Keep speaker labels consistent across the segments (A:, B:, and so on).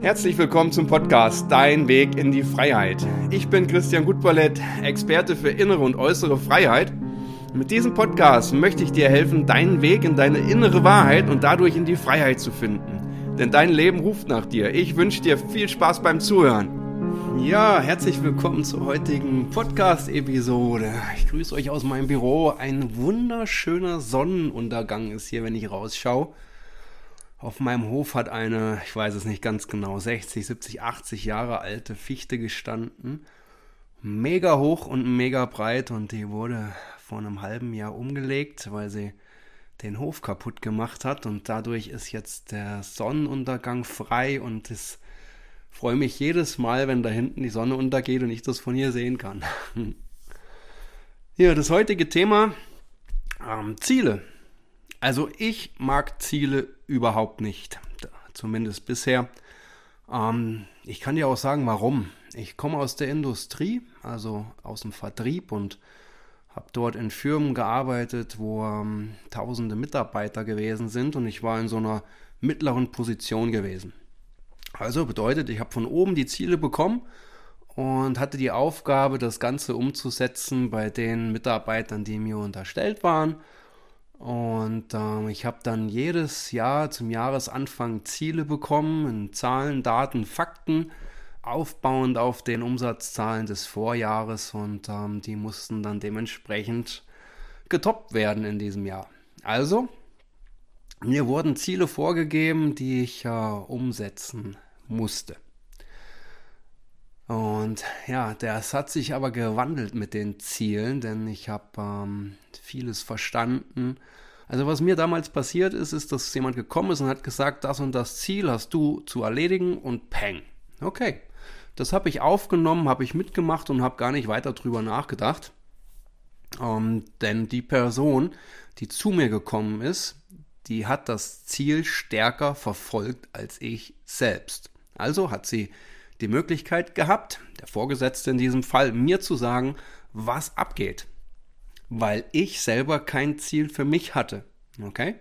A: Herzlich willkommen zum Podcast Dein Weg in die Freiheit. Ich bin Christian Gutballett, Experte für innere und äußere Freiheit. Mit diesem Podcast möchte ich dir helfen, deinen Weg in deine innere Wahrheit und dadurch in die Freiheit zu finden. Denn dein Leben ruft nach dir. Ich wünsche dir viel Spaß beim Zuhören. Ja, herzlich willkommen zur heutigen Podcast-Episode. Ich grüße euch aus meinem Büro. Ein wunderschöner Sonnenuntergang ist hier, wenn ich rausschaue. Auf meinem Hof hat eine, ich weiß es nicht ganz genau, 60, 70, 80 Jahre alte Fichte gestanden. Mega hoch und mega breit und die wurde vor einem halben Jahr umgelegt, weil sie den Hof kaputt gemacht hat und dadurch ist jetzt der Sonnenuntergang frei und es freue mich jedes Mal, wenn da hinten die Sonne untergeht und ich das von hier sehen kann. ja, das heutige Thema ähm, Ziele. Also ich mag Ziele überhaupt nicht, zumindest bisher. Ähm, ich kann dir auch sagen, warum. Ich komme aus der Industrie, also aus dem Vertrieb und habe dort in Firmen gearbeitet, wo ähm, tausende Mitarbeiter gewesen sind und ich war in so einer mittleren Position gewesen. Also bedeutet, ich habe von oben die Ziele bekommen und hatte die Aufgabe, das Ganze umzusetzen bei den Mitarbeitern, die mir unterstellt waren und ähm, ich habe dann jedes Jahr zum Jahresanfang Ziele bekommen in Zahlen, Daten, Fakten, aufbauend auf den Umsatzzahlen des Vorjahres und ähm, die mussten dann dementsprechend getoppt werden in diesem Jahr. Also, mir wurden Ziele vorgegeben, die ich äh, umsetzen musste. Und ja, das hat sich aber gewandelt mit den Zielen, denn ich habe ähm, vieles verstanden. Also was mir damals passiert ist, ist, dass jemand gekommen ist und hat gesagt, das und das Ziel hast du zu erledigen und peng. Okay, das habe ich aufgenommen, habe ich mitgemacht und habe gar nicht weiter drüber nachgedacht. Ähm, denn die Person, die zu mir gekommen ist, die hat das Ziel stärker verfolgt als ich selbst. Also hat sie die Möglichkeit gehabt, der Vorgesetzte in diesem Fall, mir zu sagen, was abgeht. Weil ich selber kein Ziel für mich hatte. Okay?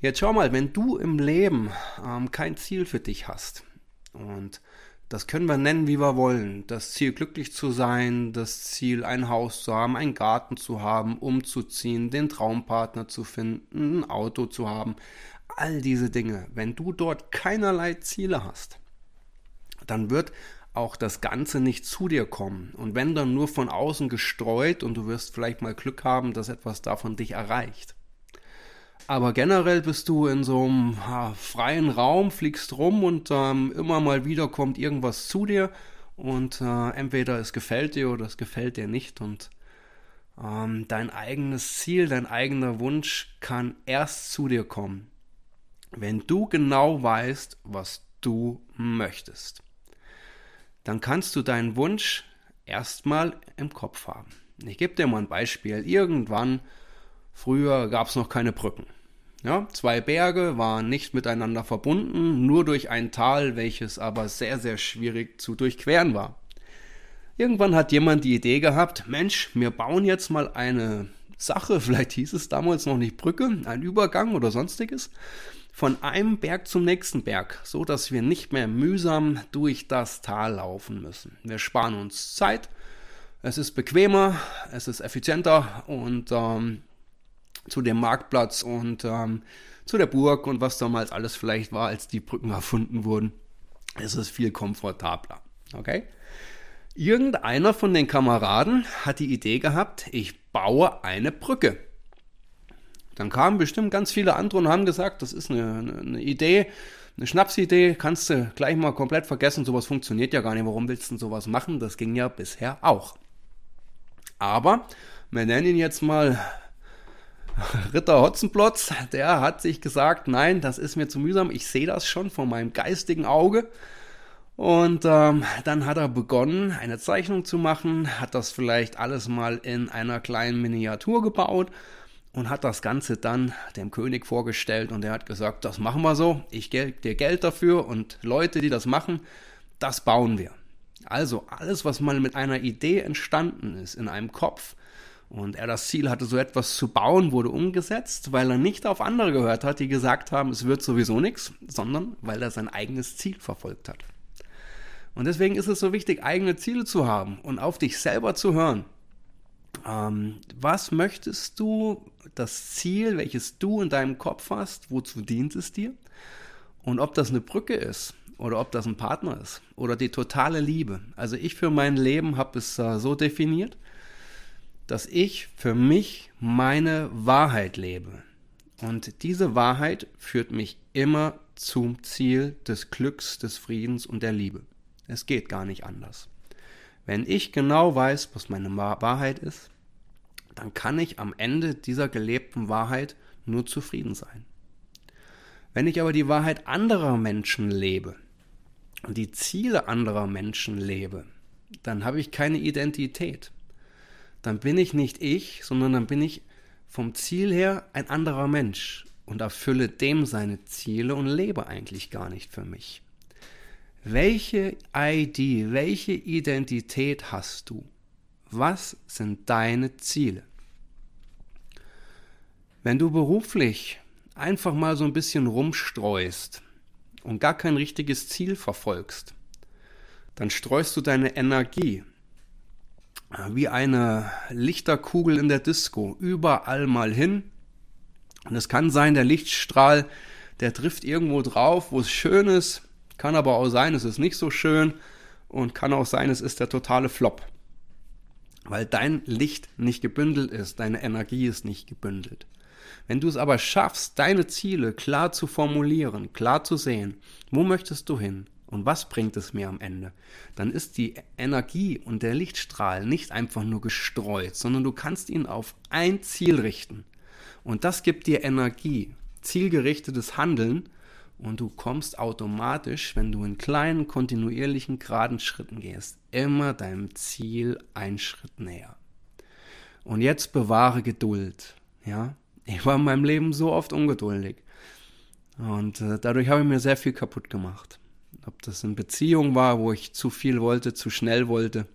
A: Jetzt schau mal, wenn du im Leben ähm, kein Ziel für dich hast, und das können wir nennen, wie wir wollen, das Ziel glücklich zu sein, das Ziel ein Haus zu haben, einen Garten zu haben, umzuziehen, den Traumpartner zu finden, ein Auto zu haben, all diese Dinge, wenn du dort keinerlei Ziele hast, dann wird auch das Ganze nicht zu dir kommen. Und wenn dann nur von außen gestreut und du wirst vielleicht mal Glück haben, dass etwas davon dich erreicht. Aber generell bist du in so einem freien Raum, fliegst rum und ähm, immer mal wieder kommt irgendwas zu dir und äh, entweder es gefällt dir oder es gefällt dir nicht und ähm, dein eigenes Ziel, dein eigener Wunsch kann erst zu dir kommen, wenn du genau weißt, was du möchtest dann kannst du deinen Wunsch erstmal im Kopf haben. Ich gebe dir mal ein Beispiel. Irgendwann, früher gab es noch keine Brücken. Ja, zwei Berge waren nicht miteinander verbunden, nur durch ein Tal, welches aber sehr, sehr schwierig zu durchqueren war. Irgendwann hat jemand die Idee gehabt, Mensch, wir bauen jetzt mal eine Sache, vielleicht hieß es damals noch nicht Brücke, ein Übergang oder sonstiges, von einem Berg zum nächsten Berg, so dass wir nicht mehr mühsam durch das Tal laufen müssen. Wir sparen uns Zeit, es ist bequemer, es ist effizienter und ähm, zu dem Marktplatz und ähm, zu der Burg und was damals alles vielleicht war, als die Brücken erfunden wurden, ist es viel komfortabler. Okay? Irgendeiner von den Kameraden hat die Idee gehabt, ich baue eine Brücke. Dann kamen bestimmt ganz viele andere und haben gesagt, das ist eine, eine, Idee, eine Schnapsidee, kannst du gleich mal komplett vergessen, sowas funktioniert ja gar nicht. Warum willst du denn sowas machen? Das ging ja bisher auch. Aber wir nennen ihn jetzt mal Ritter Hotzenplotz, der hat sich gesagt, nein, das ist mir zu mühsam, ich sehe das schon von meinem geistigen Auge. Und ähm, dann hat er begonnen, eine Zeichnung zu machen, hat das vielleicht alles mal in einer kleinen Miniatur gebaut und hat das Ganze dann dem König vorgestellt und er hat gesagt, das machen wir so, ich gebe dir Geld dafür und Leute, die das machen, das bauen wir. Also alles, was mal mit einer Idee entstanden ist in einem Kopf Und er das Ziel hatte, so etwas zu bauen, wurde umgesetzt, weil er nicht auf andere gehört hat, die gesagt haben, es wird sowieso nichts, sondern weil er sein eigenes Ziel verfolgt hat. Und deswegen ist es so wichtig, eigene Ziele zu haben und auf dich selber zu hören. Ähm, was möchtest du, das Ziel, welches du in deinem Kopf hast, wozu dient es dir? Und ob das eine Brücke ist oder ob das ein Partner ist oder die totale Liebe. Also ich für mein Leben habe es äh, so definiert, dass ich für mich meine Wahrheit lebe. Und diese Wahrheit führt mich immer zum Ziel des Glücks, des Friedens und der Liebe. Es geht gar nicht anders. Wenn ich genau weiß, was meine Wahrheit ist, dann kann ich am Ende dieser gelebten Wahrheit nur zufrieden sein. Wenn ich aber die Wahrheit anderer Menschen lebe und die Ziele anderer Menschen lebe, dann habe ich keine Identität. Dann bin ich nicht ich, sondern dann bin ich vom Ziel her ein anderer Mensch und erfülle dem seine Ziele und lebe eigentlich gar nicht für mich. Welche ID, welche Identität hast du? Was sind deine Ziele? Wenn du beruflich einfach mal so ein bisschen rumstreust und gar kein richtiges Ziel verfolgst, dann streust du deine Energie wie eine Lichterkugel in der Disco überall mal hin. Und es kann sein, der Lichtstrahl, der trifft irgendwo drauf, wo es schön ist, kann aber auch sein, es ist nicht so schön und kann auch sein, es ist der totale Flop. Weil dein Licht nicht gebündelt ist, deine Energie ist nicht gebündelt. Wenn du es aber schaffst, deine Ziele klar zu formulieren, klar zu sehen, wo möchtest du hin und was bringt es mir am Ende, dann ist die Energie und der Lichtstrahl nicht einfach nur gestreut, sondern du kannst ihn auf ein Ziel richten. Und das gibt dir Energie, zielgerichtetes Handeln und du kommst automatisch, wenn du in kleinen, kontinuierlichen, geraden Schritten gehst, immer deinem Ziel einen Schritt näher. Und jetzt bewahre Geduld. Ja, ich war in meinem Leben so oft ungeduldig. Und äh, dadurch habe ich mir sehr viel kaputt gemacht. Ob das in Beziehung war, wo ich zu viel wollte, zu schnell wollte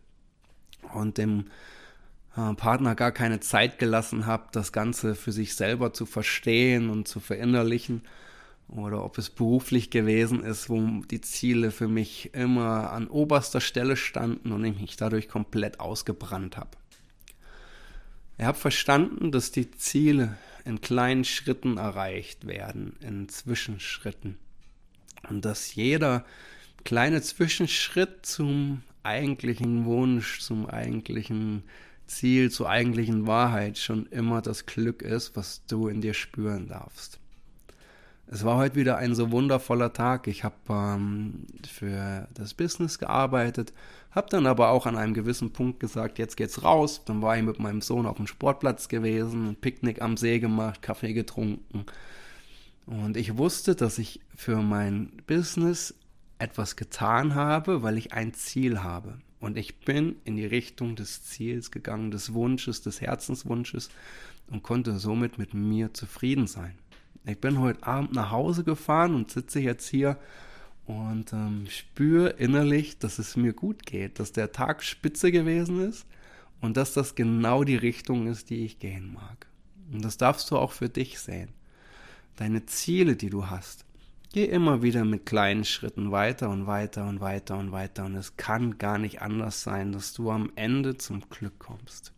A: und dem äh, Partner gar keine Zeit gelassen habe, das Ganze für sich selber zu verstehen und zu verinnerlichen oder ob es beruflich gewesen ist, wo die Ziele für mich immer an oberster Stelle standen und ich mich dadurch komplett ausgebrannt habe. Ich habe verstanden, dass die Ziele in kleinen Schritten erreicht werden, in Zwischenschritten. Und dass jeder kleine Zwischenschritt zum eigentlichen Wunsch, zum eigentlichen Ziel, zur eigentlichen Wahrheit schon immer das Glück ist, was du in dir spüren darfst. Es war heute wieder ein so wundervoller Tag. Ich habe ähm, für das Business gearbeitet, habe dann aber auch an einem gewissen Punkt gesagt, jetzt geht's raus. Dann war ich mit meinem Sohn auf dem Sportplatz gewesen, ein Picknick am See gemacht, Kaffee getrunken. Und ich wusste, dass ich für mein Business etwas getan habe, weil ich ein Ziel habe. Und ich bin in die Richtung des Ziels gegangen, des Wunsches, des Herzenswunsches und konnte somit mit mir zufrieden sein. Ich bin heute Abend nach Hause gefahren und sitze jetzt hier und ähm, spüre innerlich, dass es mir gut geht, dass der Tag spitze gewesen ist und dass das genau die Richtung ist, die ich gehen mag. Und das darfst du auch für dich sehen. Deine Ziele, die du hast, geh immer wieder mit kleinen Schritten weiter und weiter und weiter und weiter und es kann gar nicht anders sein, dass du am Ende zum Glück kommst.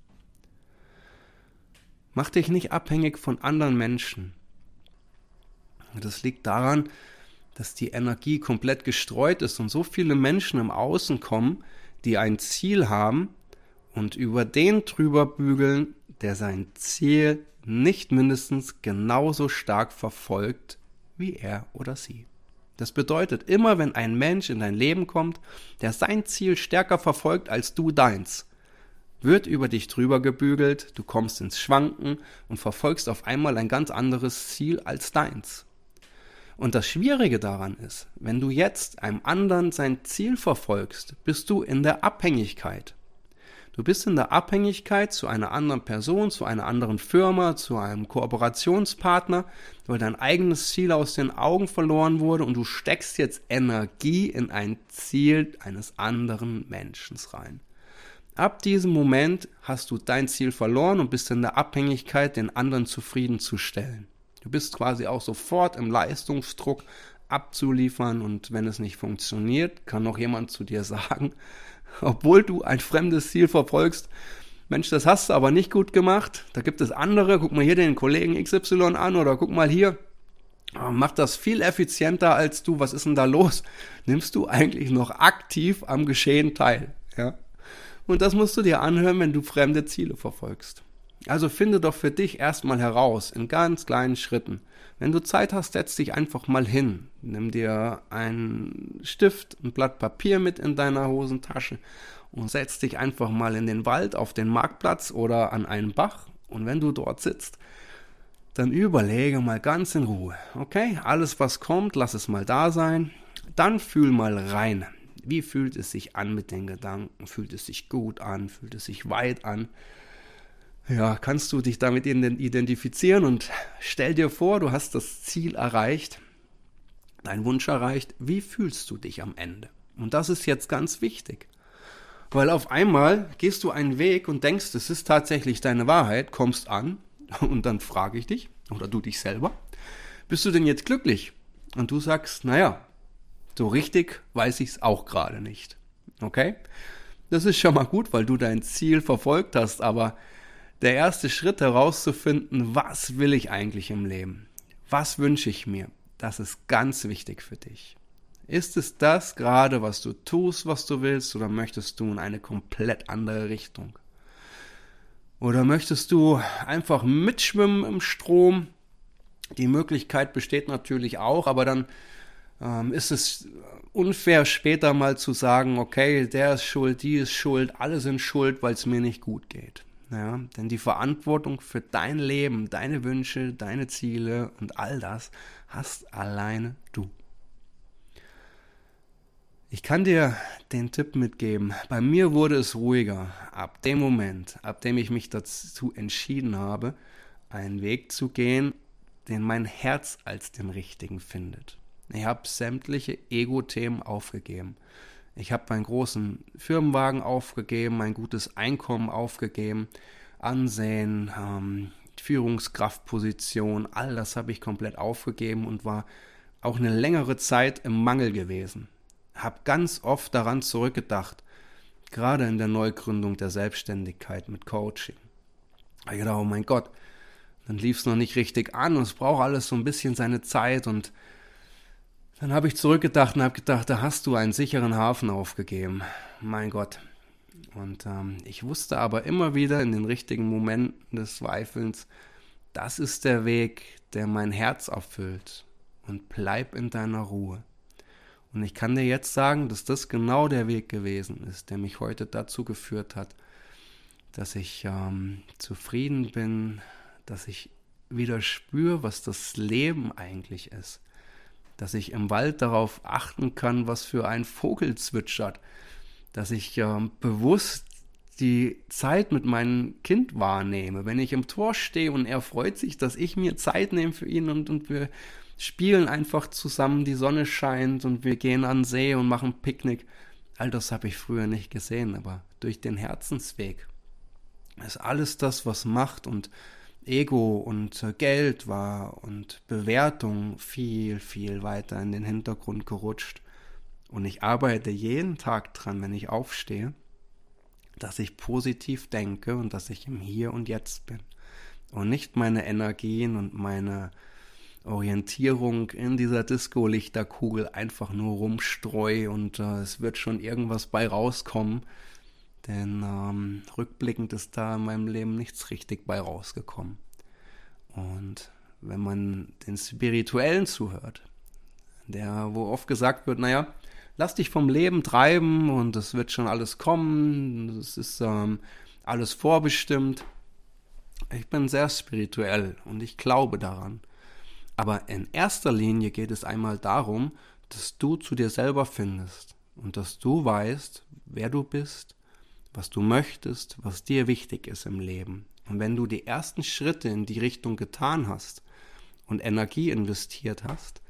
A: Mach dich nicht abhängig von anderen Menschen. Das liegt daran, dass die Energie komplett gestreut ist und so viele Menschen im Außen kommen, die ein Ziel haben und über den drüber bügeln, der sein Ziel nicht mindestens genauso stark verfolgt wie er oder sie. Das bedeutet, immer wenn ein Mensch in dein Leben kommt, der sein Ziel stärker verfolgt als du deins, wird über dich drüber gebügelt, du kommst ins Schwanken und verfolgst auf einmal ein ganz anderes Ziel als deins. Und das Schwierige daran ist, wenn du jetzt einem anderen sein Ziel verfolgst, bist du in der Abhängigkeit. Du bist in der Abhängigkeit zu einer anderen Person, zu einer anderen Firma, zu einem Kooperationspartner, weil dein eigenes Ziel aus den Augen verloren wurde und du steckst jetzt Energie in ein Ziel eines anderen Menschen rein. Ab diesem Moment hast du dein Ziel verloren und bist in der Abhängigkeit, den anderen zufriedenzustellen. Du bist quasi auch sofort im Leistungsdruck abzuliefern und wenn es nicht funktioniert, kann noch jemand zu dir sagen, obwohl du ein fremdes Ziel verfolgst, Mensch, das hast du aber nicht gut gemacht. Da gibt es andere. Guck mal hier den Kollegen XY an oder guck mal hier. Ah, mach das viel effizienter als du. Was ist denn da los? Nimmst du eigentlich noch aktiv am Geschehen teil? Ja. Und das musst du dir anhören, wenn du fremde Ziele verfolgst. Also finde doch für dich erstmal heraus, in ganz kleinen Schritten. Wenn du Zeit hast, setz dich einfach mal hin. Nimm dir einen Stift, ein Blatt Papier mit in deiner Hosentasche und setz dich einfach mal in den Wald, auf den Marktplatz oder an einen Bach. Und wenn du dort sitzt, dann überlege mal ganz in Ruhe. Okay, alles was kommt, lass es mal da sein. Dann fühl mal rein. Wie fühlt es sich an mit den Gedanken? Fühlt es sich gut an? Fühlt es sich weit an? Ja, kannst du dich damit identifizieren und stell dir vor, du hast das Ziel erreicht, dein Wunsch erreicht. Wie fühlst du dich am Ende? Und das ist jetzt ganz wichtig. Weil auf einmal gehst du einen Weg und denkst, es ist tatsächlich deine Wahrheit, kommst an und dann frage ich dich, oder du dich selber, bist du denn jetzt glücklich? Und du sagst, naja, so richtig weiß ich es auch gerade nicht. Okay? Das ist schon mal gut, weil du dein Ziel verfolgt hast, aber der erste Schritt herauszufinden, was will ich eigentlich im Leben? Was wünsche ich mir? Das ist ganz wichtig für dich. Ist es das gerade, was du tust, was du willst, oder möchtest du in eine komplett andere Richtung? Oder möchtest du einfach mitschwimmen im Strom? Die Möglichkeit besteht natürlich auch, aber dann ähm, ist es unfair später mal zu sagen, okay, der ist schuld, die ist schuld, alle sind schuld, weil es mir nicht gut geht. Ja, denn die Verantwortung für dein Leben, deine Wünsche, deine Ziele und all das hast alleine du. Ich kann dir den Tipp mitgeben. Bei mir wurde es ruhiger ab dem Moment, ab dem ich mich dazu entschieden habe, einen Weg zu gehen, den mein Herz als den richtigen findet. Ich habe sämtliche Ego-Themen aufgegeben. Ich habe meinen großen Firmenwagen aufgegeben, mein gutes Einkommen aufgegeben, Ansehen, ähm, Führungskraftposition, all das habe ich komplett aufgegeben und war auch eine längere Zeit im Mangel gewesen habe ganz oft daran zurückgedacht, gerade in der Neugründung der Selbstständigkeit mit Coaching. Ich dachte, oh mein Gott, dann lief es noch nicht richtig an und es braucht alles so ein bisschen seine Zeit und dann habe ich zurückgedacht und habe gedacht, da hast du einen sicheren Hafen aufgegeben. Mein Gott. Und ähm, ich wusste aber immer wieder in den richtigen Momenten des Zweifelns, das ist der Weg, der mein Herz erfüllt. Und bleib in deiner Ruhe. Und ich kann dir jetzt sagen, dass das genau der Weg gewesen ist, der mich heute dazu geführt hat, dass ich ähm, zufrieden bin, dass ich wieder spüre, was das Leben eigentlich ist. Dass ich im Wald darauf achten kann, was für ein Vogel zwitschert. Dass ich ähm, bewusst die Zeit mit meinem Kind wahrnehme. Wenn ich im Tor stehe und er freut sich, dass ich mir Zeit nehme für ihn und, und wir spielen einfach zusammen, die Sonne scheint und wir gehen an See und machen Picknick. All das habe ich früher nicht gesehen, aber durch den Herzensweg ist alles das, was Macht und Ego und äh, Geld war und Bewertung viel, viel weiter in den Hintergrund gerutscht. Und ich arbeite jeden Tag dran, wenn ich aufstehe, dass ich positiv denke und dass ich im Hier und Jetzt bin. Und nicht meine Energien und meine Orientierung in dieser Disco-Lichterkugel einfach nur rumstreu und äh, es wird schon irgendwas bei rauskommen. Denn ähm, rückblickend ist da in meinem Leben nichts richtig bei rausgekommen. Und wenn man den Spirituellen zuhört, der, wo oft gesagt wird, naja, lass dich vom Leben treiben und es wird schon alles kommen, es ist ähm, alles vorbestimmt. Ich bin sehr spirituell und ich glaube daran. Aber in erster Linie geht es einmal darum, dass du zu dir selber findest und dass du weißt, wer du bist, was du möchtest, was dir wichtig ist im Leben. Und wenn du die ersten Schritte in die Richtung getan hast und Energie investiert hast,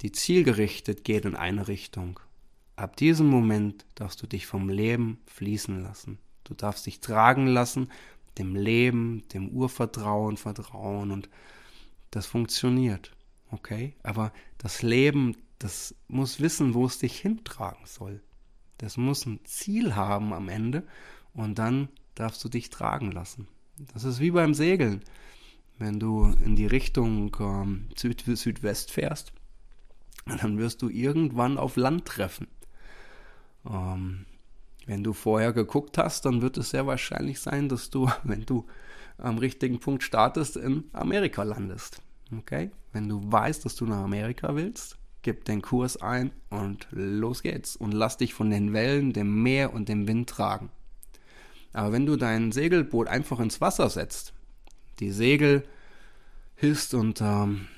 A: die zielgerichtet geht in eine Richtung. Ab diesem Moment darfst du dich vom Leben fließen lassen. Du darfst dich tragen lassen, dem Leben, dem Urvertrauen vertrauen und das funktioniert. Okay? Aber das Leben, das muss wissen, wo es dich hintragen soll. Das muss ein Ziel haben am Ende und dann darfst du dich tragen lassen. Das ist wie beim Segeln. Wenn du in die Richtung ähm, Süd Südwest fährst, dann wirst du irgendwann auf Land treffen. Ähm, wenn du vorher geguckt hast, dann wird es sehr wahrscheinlich sein, dass du, wenn du am richtigen Punkt startest, in Amerika landest. Okay? Wenn du weißt, dass du nach Amerika willst, gib den Kurs ein und los geht's. Und lass dich von den Wellen, dem Meer und dem Wind tragen. Aber wenn du dein Segelboot einfach ins Wasser setzt, die Segel hisst und ähm,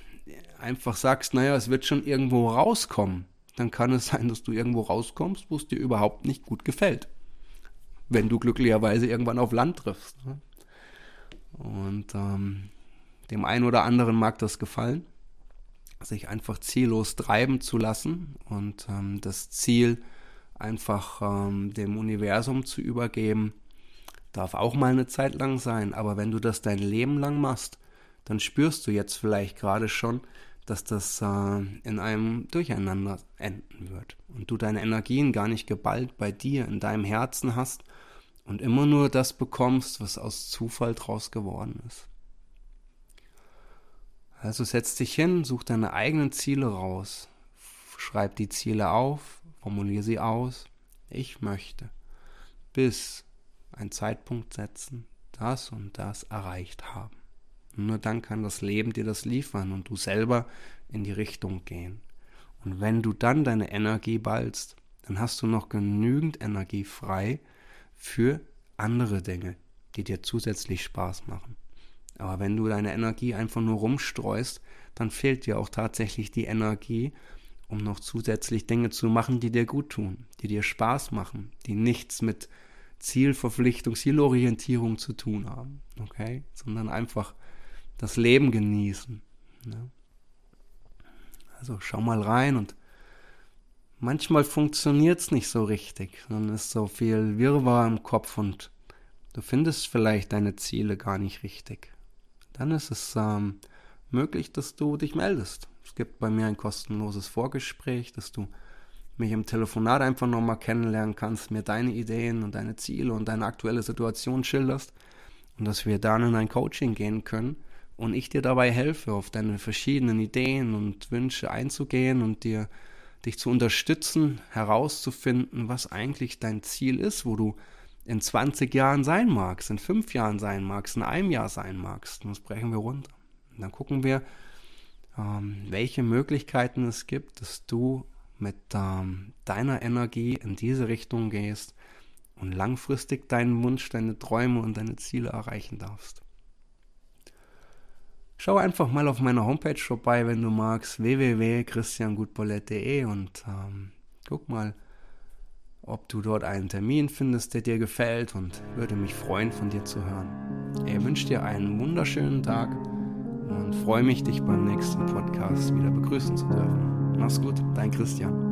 A: einfach sagst, naja, es wird schon irgendwo rauskommen, dann kann es sein, dass du irgendwo rauskommst, wo es dir überhaupt nicht gut gefällt. Wenn du glücklicherweise irgendwann auf Land triffst. Ne? Und ähm, dem einen oder anderen mag das gefallen, sich einfach ziellos treiben zu lassen und ähm, das Ziel einfach ähm, dem Universum zu übergeben, darf auch mal eine Zeit lang sein. Aber wenn du das dein Leben lang machst, dann spürst du jetzt vielleicht gerade schon, dass das äh, in einem Durcheinander enden wird und du deine Energien gar nicht geballt bei dir in deinem Herzen hast und immer nur das bekommst, was aus Zufall draus geworden ist. Also setz dich hin, such deine eigenen Ziele raus, schreib die Ziele auf, formuliere sie aus. Ich möchte bis ein Zeitpunkt setzen, das und das erreicht haben. Nur dann kann das Leben dir das liefern und du selber in die Richtung gehen. Und wenn du dann deine Energie ballst, dann hast du noch genügend Energie frei für andere Dinge, die dir zusätzlich Spaß machen. Aber wenn du deine Energie einfach nur rumstreust, dann fehlt dir auch tatsächlich die Energie, um noch zusätzlich Dinge zu machen, die dir gut tun, die dir Spaß machen, die nichts mit Zielverpflichtung, Zielorientierung zu tun haben, okay? Sondern einfach das Leben genießen. Ne? Also schau mal rein und manchmal funktioniert es nicht so richtig, sondern ist so viel Wirrwarr im Kopf und du findest vielleicht deine Ziele gar nicht richtig. Dann ist es ähm, möglich, dass du dich meldest. Es gibt bei mir ein kostenloses Vorgespräch, dass du mich im Telefonat einfach nochmal kennenlernen kannst, mir deine Ideen und deine Ziele und deine aktuelle Situation schilderst und dass wir dann in ein Coaching gehen können und ich dir dabei helfe, auf deine verschiedenen Ideen und Wünsche einzugehen und dir dich zu unterstützen, herauszufinden, was eigentlich dein Ziel ist, wo du in 20 Jahren sein magst, in 5 Jahren sein magst, in einem Jahr sein magst. Und das brechen wir runter. Und dann gucken wir, ähm, welche Möglichkeiten es gibt, dass du mit ähm, deiner Energie in diese Richtung gehst und langfristig deinen Wunsch, deine Träume und deine Ziele erreichen darfst. Schau einfach mal auf meiner Homepage vorbei, wenn du magst, www.christiangutbolett.de und ähm, guck mal, ob du dort einen Termin findest, der dir gefällt und würde mich freuen, von dir zu hören. Ich wünsche dir einen wunderschönen Tag und freue mich, dich beim nächsten Podcast wieder begrüßen zu dürfen. Mach's gut, dein Christian.